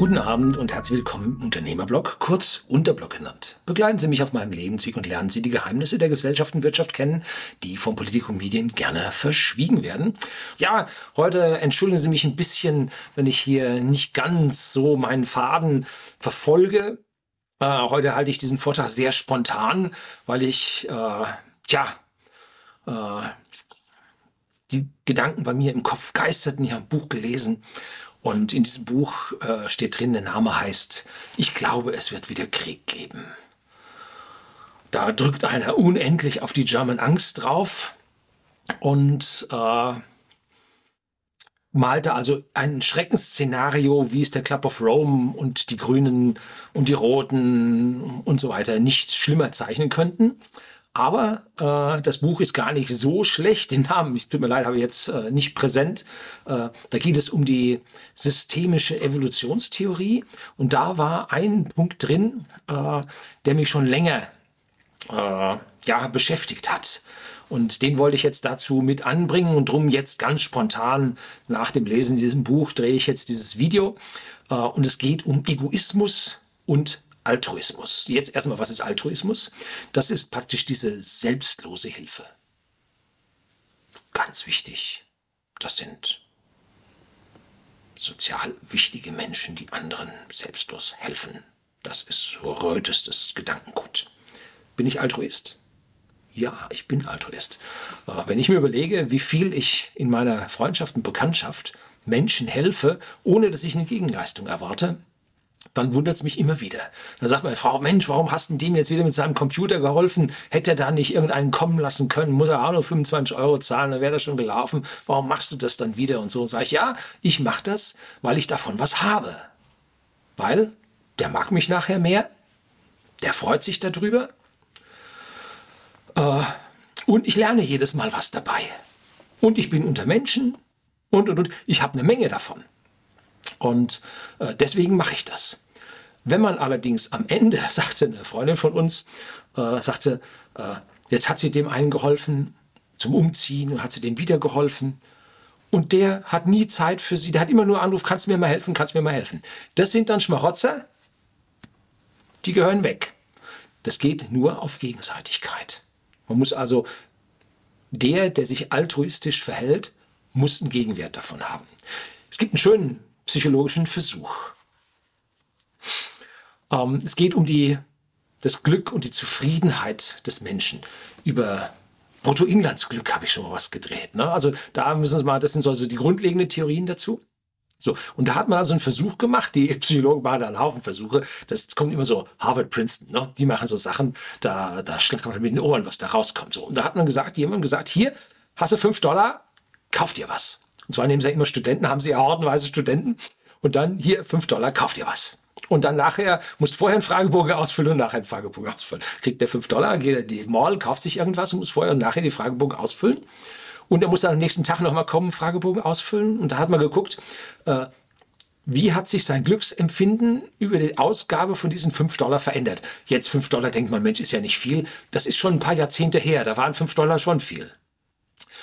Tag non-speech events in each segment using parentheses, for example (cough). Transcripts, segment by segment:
Guten Abend und herzlich willkommen im Unternehmerblog, kurz Unterblog genannt. Begleiten Sie mich auf meinem Lebensweg und lernen Sie die Geheimnisse der Gesellschaft und Wirtschaft kennen, die von Politik und Medien gerne verschwiegen werden. Ja, heute entschuldigen Sie mich ein bisschen, wenn ich hier nicht ganz so meinen Faden verfolge. Äh, heute halte ich diesen Vortrag sehr spontan, weil ich, äh, ja, äh, die Gedanken bei mir im Kopf geisterten. Ich habe ein Buch gelesen und in diesem Buch äh, steht drin, der Name heißt, ich glaube, es wird wieder Krieg geben. Da drückt einer unendlich auf die German Angst drauf und äh, malte also ein Schreckensszenario, wie es der Club of Rome und die Grünen und die Roten und so weiter nicht schlimmer zeichnen könnten. Aber äh, das Buch ist gar nicht so schlecht. Den Namen, ich tut mir leid, habe ich jetzt äh, nicht präsent. Äh, da geht es um die systemische Evolutionstheorie. Und da war ein Punkt drin, äh, der mich schon länger äh, ja, beschäftigt hat. Und den wollte ich jetzt dazu mit anbringen und drum jetzt ganz spontan nach dem Lesen diesem Buch drehe ich jetzt dieses Video. Äh, und es geht um Egoismus und Altruismus. Jetzt erstmal, was ist Altruismus? Das ist praktisch diese selbstlose Hilfe. Ganz wichtig. Das sind sozial wichtige Menschen, die anderen selbstlos helfen. Das ist rötestes Gedankengut. Bin ich Altruist? Ja, ich bin Altruist. wenn ich mir überlege, wie viel ich in meiner Freundschaft und Bekanntschaft Menschen helfe, ohne dass ich eine Gegenleistung erwarte, dann wundert es mich immer wieder. Dann sagt meine Frau, Mensch, warum hast du dem jetzt wieder mit seinem Computer geholfen? Hätte er da nicht irgendeinen kommen lassen können? Muss er auch nur 25 Euro zahlen, dann wäre das schon gelaufen. Warum machst du das dann wieder? Und so sage ich, ja, ich mache das, weil ich davon was habe. Weil der mag mich nachher mehr, der freut sich darüber äh, und ich lerne jedes Mal was dabei. Und ich bin unter Menschen und, und, und. Ich habe eine Menge davon. Und äh, deswegen mache ich das. Wenn man allerdings am Ende, (laughs) sagte eine Freundin von uns, äh, sagte, äh, jetzt hat sie dem einen geholfen zum Umziehen und hat sie dem wieder geholfen. Und der hat nie Zeit für sie, der hat immer nur Anruf, kannst du mir mal helfen, kannst du mir mal helfen. Das sind dann Schmarotzer, die gehören weg. Das geht nur auf Gegenseitigkeit. Man muss also, der, der sich altruistisch verhält, muss einen Gegenwert davon haben. Es gibt einen schönen psychologischen Versuch. Ähm, es geht um die, das Glück und die Zufriedenheit des Menschen. Über Bruttoinlandsglück habe ich schon mal was gedreht. Ne? Also da müssen Sie mal, das sind so also die grundlegenden Theorien dazu. So, und da hat man also einen Versuch gemacht, die Psychologen machen da einen Haufen Versuche, das kommt immer so Harvard, Princeton, ne? die machen so Sachen, da, da schlagt man mit den Ohren, was da rauskommt. So. Und da hat man gesagt, jemand gesagt, hier, hast du fünf Dollar, kauf dir was. Und zwar nehmen sie ja immer Studenten, haben sie ja hordenweise Studenten. Und dann hier fünf Dollar, kauft ihr was. Und dann nachher, musst vorher einen Fragebogen ausfüllen und nachher einen Fragebogen ausfüllen. Kriegt der fünf Dollar, geht er die Mall, kauft sich irgendwas und muss vorher und nachher die Fragebogen ausfüllen. Und er muss dann am nächsten Tag nochmal kommen, Fragebogen ausfüllen. Und da hat man geguckt, äh, wie hat sich sein Glücksempfinden über die Ausgabe von diesen fünf Dollar verändert? Jetzt fünf Dollar denkt man, Mensch, ist ja nicht viel. Das ist schon ein paar Jahrzehnte her. Da waren fünf Dollar schon viel.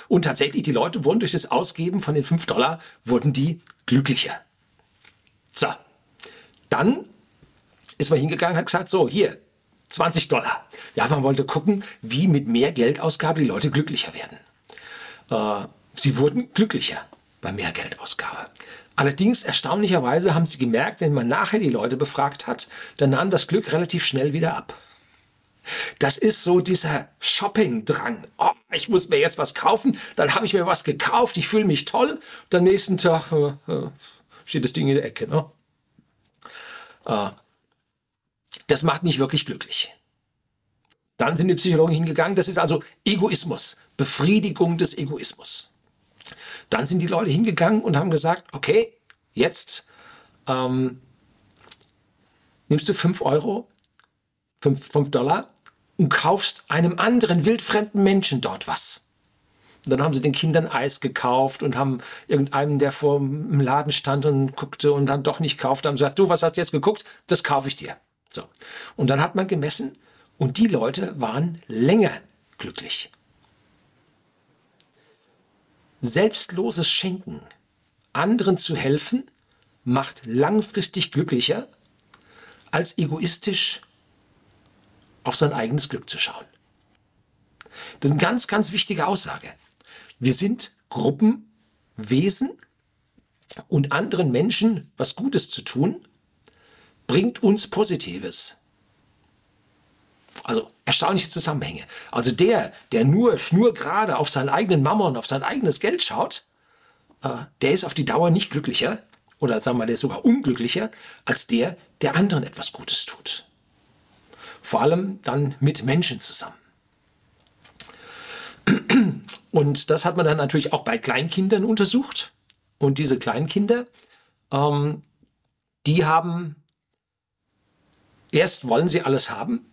Und tatsächlich, die Leute wurden durch das Ausgeben von den 5 Dollar, wurden die glücklicher. So, dann ist man hingegangen, hat gesagt, so, hier, 20 Dollar. Ja, man wollte gucken, wie mit mehr Geldausgabe die Leute glücklicher werden. Äh, sie wurden glücklicher bei mehr Geldausgabe. Allerdings, erstaunlicherweise haben sie gemerkt, wenn man nachher die Leute befragt hat, dann nahm das Glück relativ schnell wieder ab. Das ist so dieser Shopping-Drang. Oh, ich muss mir jetzt was kaufen, dann habe ich mir was gekauft, ich fühle mich toll. Dann nächsten Tag äh, äh, steht das Ding in der Ecke. Ne? Äh, das macht nicht wirklich glücklich. Dann sind die Psychologen hingegangen, das ist also Egoismus, Befriedigung des Egoismus. Dann sind die Leute hingegangen und haben gesagt, okay, jetzt ähm, nimmst du 5 Euro, 5 Dollar und kaufst einem anderen wildfremden Menschen dort was. Dann haben sie den Kindern Eis gekauft und haben irgendeinem, der vor dem Laden stand und guckte und dann doch nicht kaufte, haben gesagt, du, was hast du jetzt geguckt? Das kaufe ich dir. So. Und dann hat man gemessen und die Leute waren länger glücklich. Selbstloses Schenken, anderen zu helfen, macht langfristig glücklicher, als egoistisch auf sein eigenes Glück zu schauen. Das ist eine ganz, ganz wichtige Aussage. Wir sind Gruppenwesen und anderen Menschen was Gutes zu tun, bringt uns Positives. Also erstaunliche Zusammenhänge. Also der, der nur schnurgerade auf seinen eigenen Mammon, auf sein eigenes Geld schaut, äh, der ist auf die Dauer nicht glücklicher oder sagen wir, der ist sogar unglücklicher als der, der anderen etwas Gutes tut. Vor allem dann mit Menschen zusammen. (clears throat) Und das hat man dann natürlich auch bei Kleinkindern untersucht. Und diese Kleinkinder, ähm, die haben, erst wollen sie alles haben.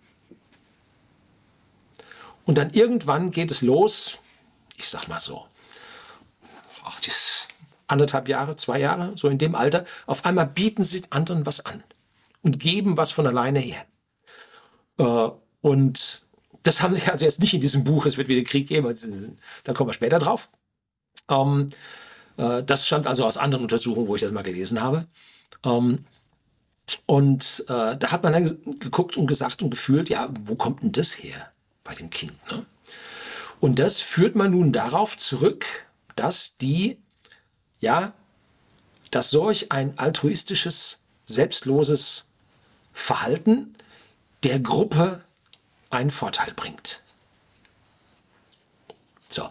Und dann irgendwann geht es los, ich sag mal so, ach, das anderthalb Jahre, zwei Jahre, so in dem Alter, auf einmal bieten sie anderen was an und geben was von alleine her. Äh, und das haben sie (laughs) also jetzt nicht in diesem Buch, es wird wieder Krieg geben, also, da kommen wir später drauf. Ähm, äh, das stammt also aus anderen Untersuchungen, wo ich das mal gelesen habe. Ähm, und äh, da hat man dann geguckt und gesagt und gefühlt, ja, wo kommt denn das her bei dem Kind? Ne? Und das führt man nun darauf zurück, dass die, ja, dass solch ein altruistisches, selbstloses Verhalten der Gruppe einen Vorteil bringt. So.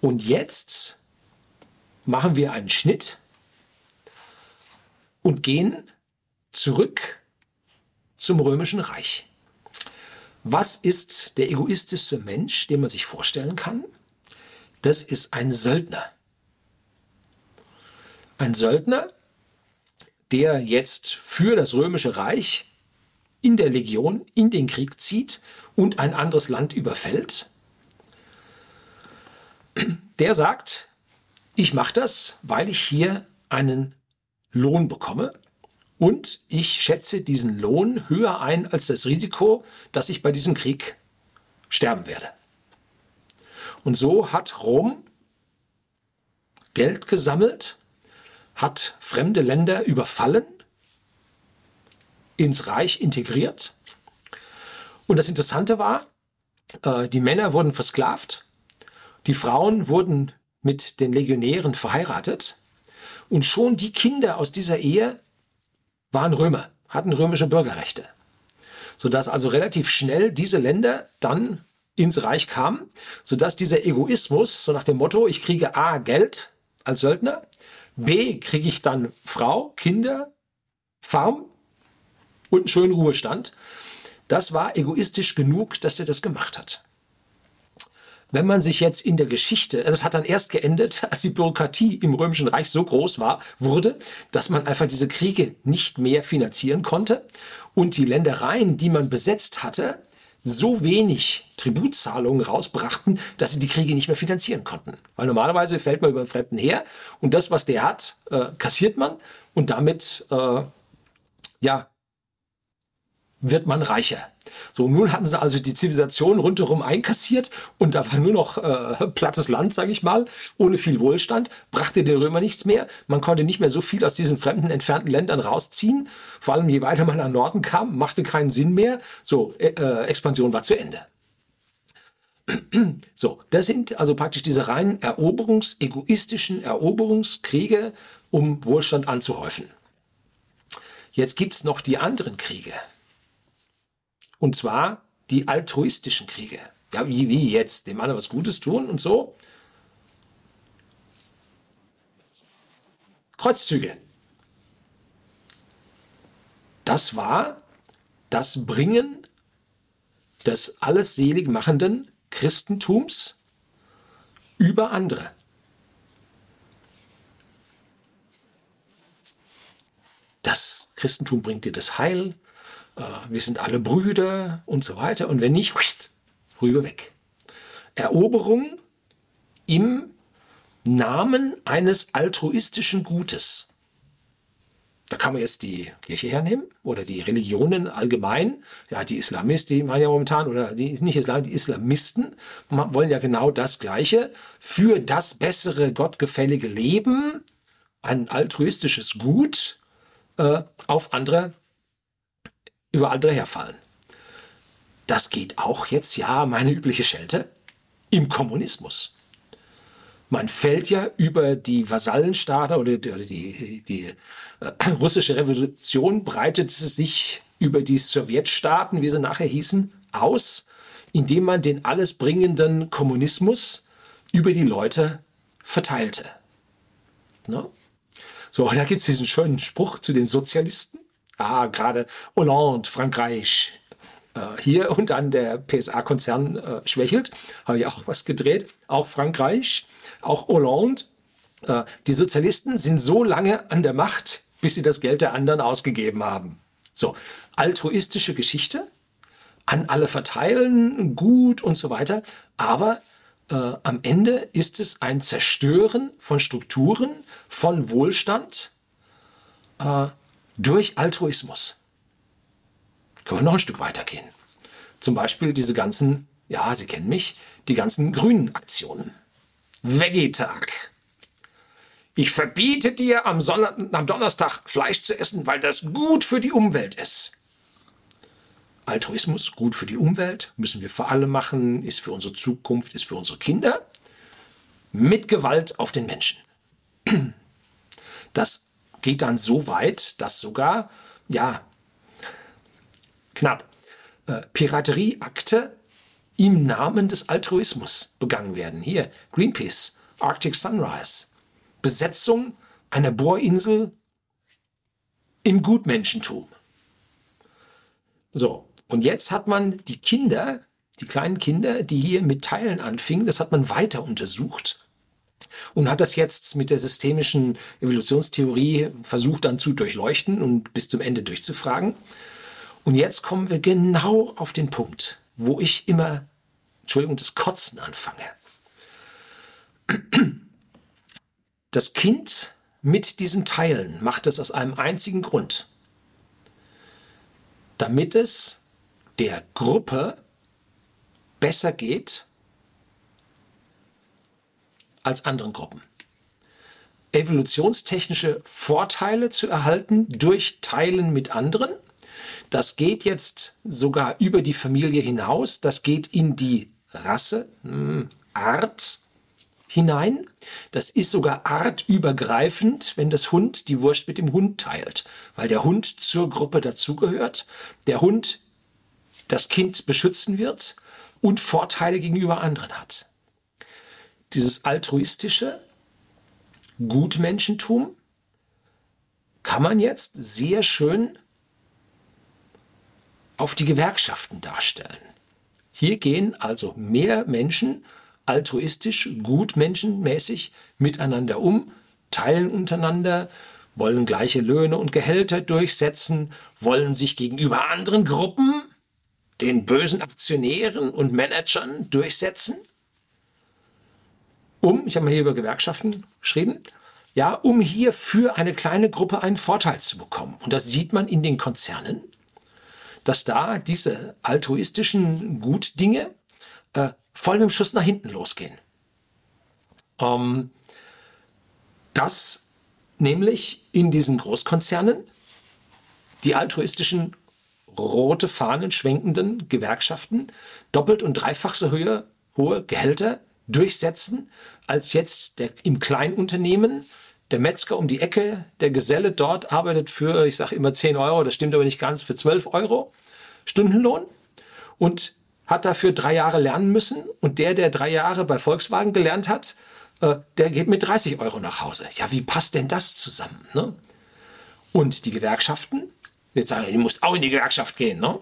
Und jetzt machen wir einen Schnitt und gehen zurück zum römischen Reich. Was ist der egoistischste Mensch, den man sich vorstellen kann? Das ist ein Söldner. Ein Söldner, der jetzt für das römische Reich in der Legion in den Krieg zieht und ein anderes Land überfällt. Der sagt, ich mache das, weil ich hier einen Lohn bekomme und ich schätze diesen Lohn höher ein als das Risiko, dass ich bei diesem Krieg sterben werde. Und so hat Rom Geld gesammelt, hat fremde Länder überfallen, ins Reich integriert. Und das Interessante war, äh, die Männer wurden versklavt, die Frauen wurden mit den Legionären verheiratet und schon die Kinder aus dieser Ehe waren Römer, hatten römische Bürgerrechte. Sodass also relativ schnell diese Länder dann ins Reich kamen, sodass dieser Egoismus, so nach dem Motto, ich kriege A Geld als Söldner, B kriege ich dann Frau, Kinder, Farm und einen schönen Ruhestand, das war egoistisch genug, dass er das gemacht hat. Wenn man sich jetzt in der Geschichte, das hat dann erst geendet, als die Bürokratie im Römischen Reich so groß war, wurde, dass man einfach diese Kriege nicht mehr finanzieren konnte und die Ländereien, die man besetzt hatte, so wenig Tributzahlungen rausbrachten, dass sie die Kriege nicht mehr finanzieren konnten. Weil normalerweise fällt man über einen Fremden her und das, was der hat, äh, kassiert man und damit äh, ja, wird man reicher. So, nun hatten sie also die Zivilisation rundherum einkassiert und da war nur noch äh, plattes Land, sage ich mal, ohne viel Wohlstand, brachte den Römer nichts mehr. Man konnte nicht mehr so viel aus diesen fremden, entfernten Ländern rausziehen. Vor allem je weiter man nach Norden kam, machte keinen Sinn mehr. So, äh, äh Expansion war zu Ende. So, das sind also praktisch diese reinen Eroberungs-, egoistischen Eroberungskriege, um Wohlstand anzuhäufen. Jetzt gibt's noch die anderen Kriege. Und zwar die altruistischen Kriege. Ja, wie, wie jetzt? Dem anderen was Gutes tun und so? Kreuzzüge. Das war das Bringen des alles selig machenden Christentums über andere. Das Christentum bringt dir das Heil, wir sind alle Brüder und so weiter. Und wenn nicht, rüber weg. Eroberung im Namen eines altruistischen Gutes. Da kann man jetzt die Kirche hernehmen oder die Religionen allgemein. Ja, die Islamisten, die meinen ja momentan, oder die nicht Islam, die Islamisten wollen ja genau das Gleiche für das bessere, gottgefällige Leben ein altruistisches Gut äh, auf andere, über andere herfallen. Das geht auch jetzt, ja, meine übliche Schelte, im Kommunismus. Man fällt ja über die Vasallenstaaten oder die, die, die äh, russische Revolution breitete sich über die Sowjetstaaten, wie sie nachher hießen, aus, indem man den alles bringenden Kommunismus über die Leute verteilte. Ne? So, da gibt es diesen schönen Spruch zu den Sozialisten. Ah, gerade Hollande, Frankreich, äh, hier und dann der PSA-Konzern äh, schwächelt. Habe ich auch was gedreht. Auch Frankreich, auch Hollande. Äh, die Sozialisten sind so lange an der Macht, bis sie das Geld der anderen ausgegeben haben. So, altruistische Geschichte, an alle verteilen, gut und so weiter. Aber äh, am Ende ist es ein Zerstören von Strukturen, von Wohlstand äh, durch Altruismus. Können wir noch ein Stück weitergehen. Zum Beispiel diese ganzen, ja, Sie kennen mich, die ganzen grünen Aktionen. Vegetag. Ich verbiete dir am, Sonntag, am Donnerstag Fleisch zu essen, weil das gut für die Umwelt ist. Altruismus, gut für die Umwelt, müssen wir für alle machen, ist für unsere Zukunft, ist für unsere Kinder. Mit Gewalt auf den Menschen. Das geht dann so weit, dass sogar, ja, knapp, äh, Piraterieakte im Namen des Altruismus begangen werden. Hier, Greenpeace, Arctic Sunrise, Besetzung einer Bohrinsel im Gutmenschentum. So, und jetzt hat man die Kinder, die kleinen Kinder, die hier mit Teilen anfingen, das hat man weiter untersucht und hat das jetzt mit der systemischen Evolutionstheorie versucht dann zu durchleuchten und bis zum Ende durchzufragen. Und jetzt kommen wir genau auf den Punkt, wo ich immer, Entschuldigung, das Kotzen anfange. Das Kind mit diesem Teilen macht es aus einem einzigen Grund, damit es der Gruppe besser geht als anderen Gruppen. Evolutionstechnische Vorteile zu erhalten durch Teilen mit anderen. Das geht jetzt sogar über die Familie hinaus. Das geht in die Rasse, hm, Art hinein. Das ist sogar artübergreifend, wenn das Hund die Wurst mit dem Hund teilt, weil der Hund zur Gruppe dazugehört. Der Hund das Kind beschützen wird und Vorteile gegenüber anderen hat. Dieses altruistische Gutmenschentum kann man jetzt sehr schön auf die Gewerkschaften darstellen. Hier gehen also mehr Menschen altruistisch, gutmenschenmäßig miteinander um, teilen untereinander, wollen gleiche Löhne und Gehälter durchsetzen, wollen sich gegenüber anderen Gruppen den bösen Aktionären und Managern durchsetzen? Um, ich habe mal hier über Gewerkschaften geschrieben, ja, um hier für eine kleine Gruppe einen Vorteil zu bekommen. Und das sieht man in den Konzernen, dass da diese altruistischen Gutdinge äh, voll mit dem Schuss nach hinten losgehen. Ähm, dass nämlich in diesen Großkonzernen die altruistischen rote Fahnen schwenkenden Gewerkschaften doppelt und dreifach so höhe, hohe Gehälter durchsetzen als jetzt der, im Kleinunternehmen. Der Metzger um die Ecke, der Geselle dort arbeitet für, ich sage immer 10 Euro, das stimmt aber nicht ganz, für 12 Euro Stundenlohn und hat dafür drei Jahre lernen müssen. Und der, der drei Jahre bei Volkswagen gelernt hat, äh, der geht mit 30 Euro nach Hause. Ja, wie passt denn das zusammen? Ne? Und die Gewerkschaften, Jetzt sagen, ihr müsst auch in die Gewerkschaft gehen. Ne?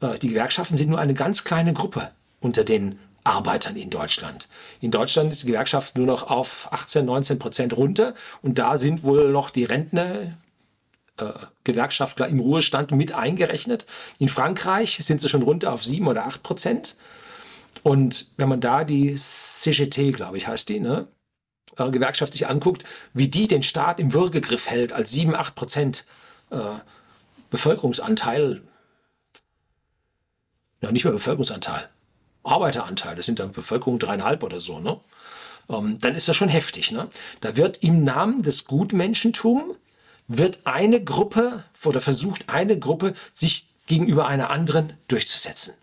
Äh, die Gewerkschaften sind nur eine ganz kleine Gruppe unter den Arbeitern in Deutschland. In Deutschland ist die Gewerkschaft nur noch auf 18, 19 Prozent runter und da sind wohl noch die Rentner, äh, Gewerkschaftler im Ruhestand mit eingerechnet. In Frankreich sind sie schon runter auf 7 oder 8 Prozent. Und wenn man da die CGT, glaube ich, heißt die, ne, äh, Gewerkschaft sich anguckt, wie die den Staat im Würgegriff hält als 7, 8 Prozent äh, Bevölkerungsanteil, ja nicht mehr Bevölkerungsanteil, Arbeiteranteil, das sind dann Bevölkerung dreieinhalb oder so, ne? ähm, dann ist das schon heftig. Ne? Da wird im Namen des Gutmenschentums wird eine Gruppe oder versucht eine Gruppe sich gegenüber einer anderen durchzusetzen.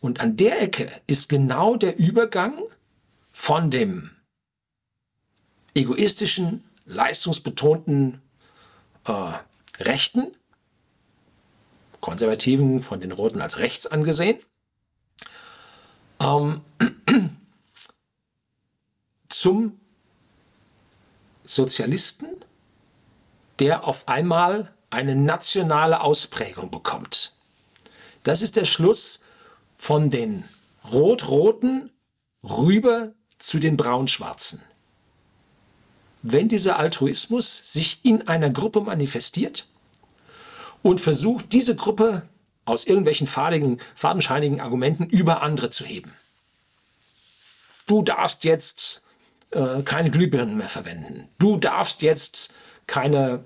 Und an der Ecke ist genau der Übergang von dem egoistischen, leistungsbetonten äh, Rechten, Konservativen von den Roten als rechts angesehen, ähm, (clears throat) zum Sozialisten, der auf einmal eine nationale Ausprägung bekommt. Das ist der Schluss von den Rot-Roten rüber zu den Braun-Schwarzen. Wenn dieser Altruismus sich in einer Gruppe manifestiert und versucht, diese Gruppe aus irgendwelchen fadigen, fadenscheinigen Argumenten über andere zu heben. Du darfst jetzt äh, keine Glühbirnen mehr verwenden. Du darfst jetzt keine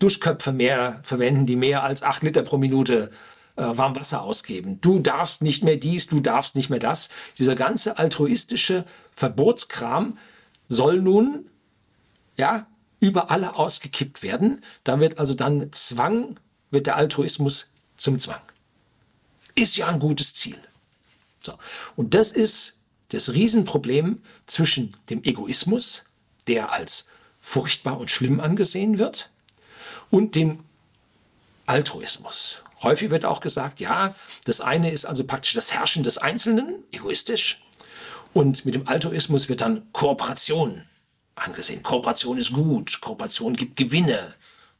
Duschköpfe mehr verwenden, die mehr als acht Liter pro Minute äh, Warmwasser ausgeben. Du darfst nicht mehr dies, du darfst nicht mehr das. Dieser ganze altruistische Verbotskram soll nun ja über alle ausgekippt werden. Da wird also dann Zwang, wird der Altruismus zum Zwang. Ist ja ein gutes Ziel. So. Und das ist das Riesenproblem zwischen dem Egoismus, der als furchtbar und schlimm angesehen wird, und dem Altruismus. Häufig wird auch gesagt, ja, das eine ist also praktisch das Herrschen des Einzelnen, egoistisch, und mit dem Altruismus wird dann Kooperation angesehen. Kooperation ist gut, Kooperation gibt Gewinne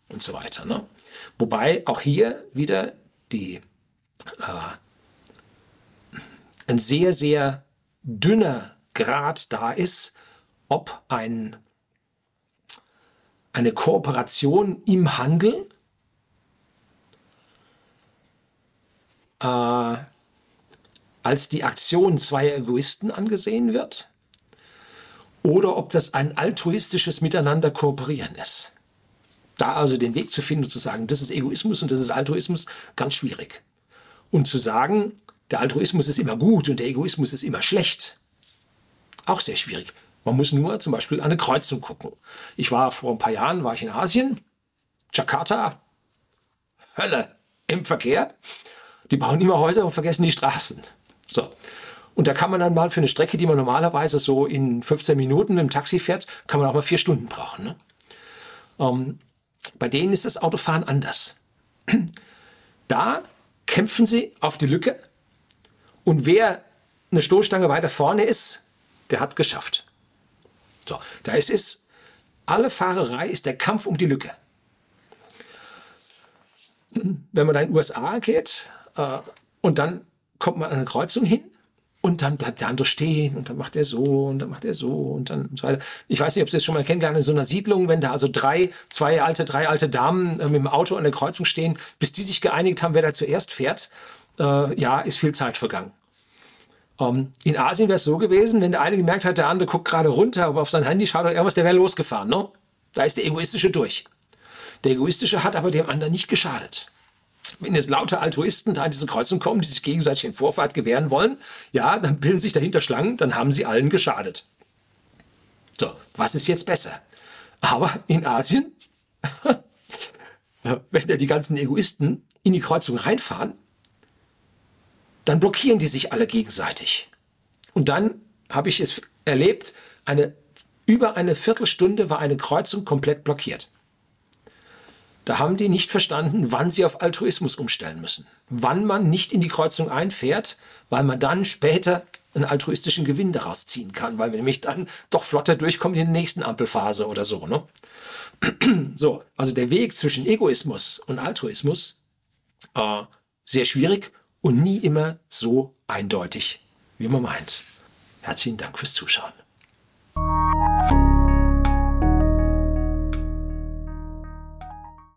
und so weiter. Ne? Wobei auch hier wieder die, äh, ein sehr, sehr dünner Grad da ist, ob ein, eine Kooperation im Handel äh, als die Aktion zweier Egoisten angesehen wird oder ob das ein altruistisches Miteinander kooperieren ist. Da also den Weg zu finden und zu sagen, das ist Egoismus und das ist Altruismus, ganz schwierig. Und zu sagen, der Altruismus ist immer gut und der Egoismus ist immer schlecht. Auch sehr schwierig. Man muss nur zum Beispiel an eine Kreuzung gucken. Ich war vor ein paar Jahren, war ich in Asien, Jakarta, Hölle im Verkehr. Die bauen immer Häuser und vergessen die Straßen. So. Und da kann man dann mal für eine Strecke, die man normalerweise so in 15 Minuten im Taxi fährt, kann man auch mal vier Stunden brauchen. Ne? Ähm, bei denen ist das Autofahren anders. (clears throat) Da kämpfen sie auf die Lücke und wer eine Stoßstange weiter vorne ist, der hat geschafft. So, da ist es, alle Fahrerei ist der Kampf um die Lücke. Wenn man da in den USA geht äh, und dann kommt man an eine Kreuzung hin und dann bleibt der andere stehen und dann macht er so und dann macht er so und dann so weiter. Ich weiß nicht, ob Sie das schon mal kennengelernt in so einer Siedlung, wenn da also drei, zwei alte, drei alte Damen äh, mit dem Auto an der Kreuzung stehen, bis die sich geeinigt haben, wer da zuerst fährt, äh, ja, ist viel Zeit vergangen. Um, ähm, in Asien wäre es so gewesen, wenn der eine gemerkt hat, der andere guckt gerade runter, aber auf sein Handy schaut er irgendwas, der wäre losgefahren. Ne? Da ist der Egoistische durch. Der Egoistische hat aber dem anderen nicht geschadet. Wenn jetzt lauter Altruisten da in diese Kreuzung kommen, die sich gegenseitig den Vorfahrt gewähren wollen, ja, dann bilden sich dahinter Schlangen, dann haben sie allen geschadet. So, was ist jetzt besser? Aber in Asien, (laughs) wenn da die ganzen Egoisten in die Kreuzung reinfahren, dann blockieren die sich alle gegenseitig. Und dann habe ich es erlebt, eine, über eine Viertelstunde war eine Kreuzung komplett blockiert. Da haben die nicht verstanden, wann sie auf Altruismus umstellen müssen. Wann man nicht in die Kreuzung einfährt, weil man dann später einen altruistischen Gewinn daraus ziehen kann, weil wir nämlich dann doch flotter durchkommen in der nächsten Ampelphase oder so. Ne? (clears throat) So, also der Weg zwischen Egoismus und Altruismus äh, sehr schwierig und nie immer so eindeutig, wie man meint. Herzlichen Dank fürs Zuschauen.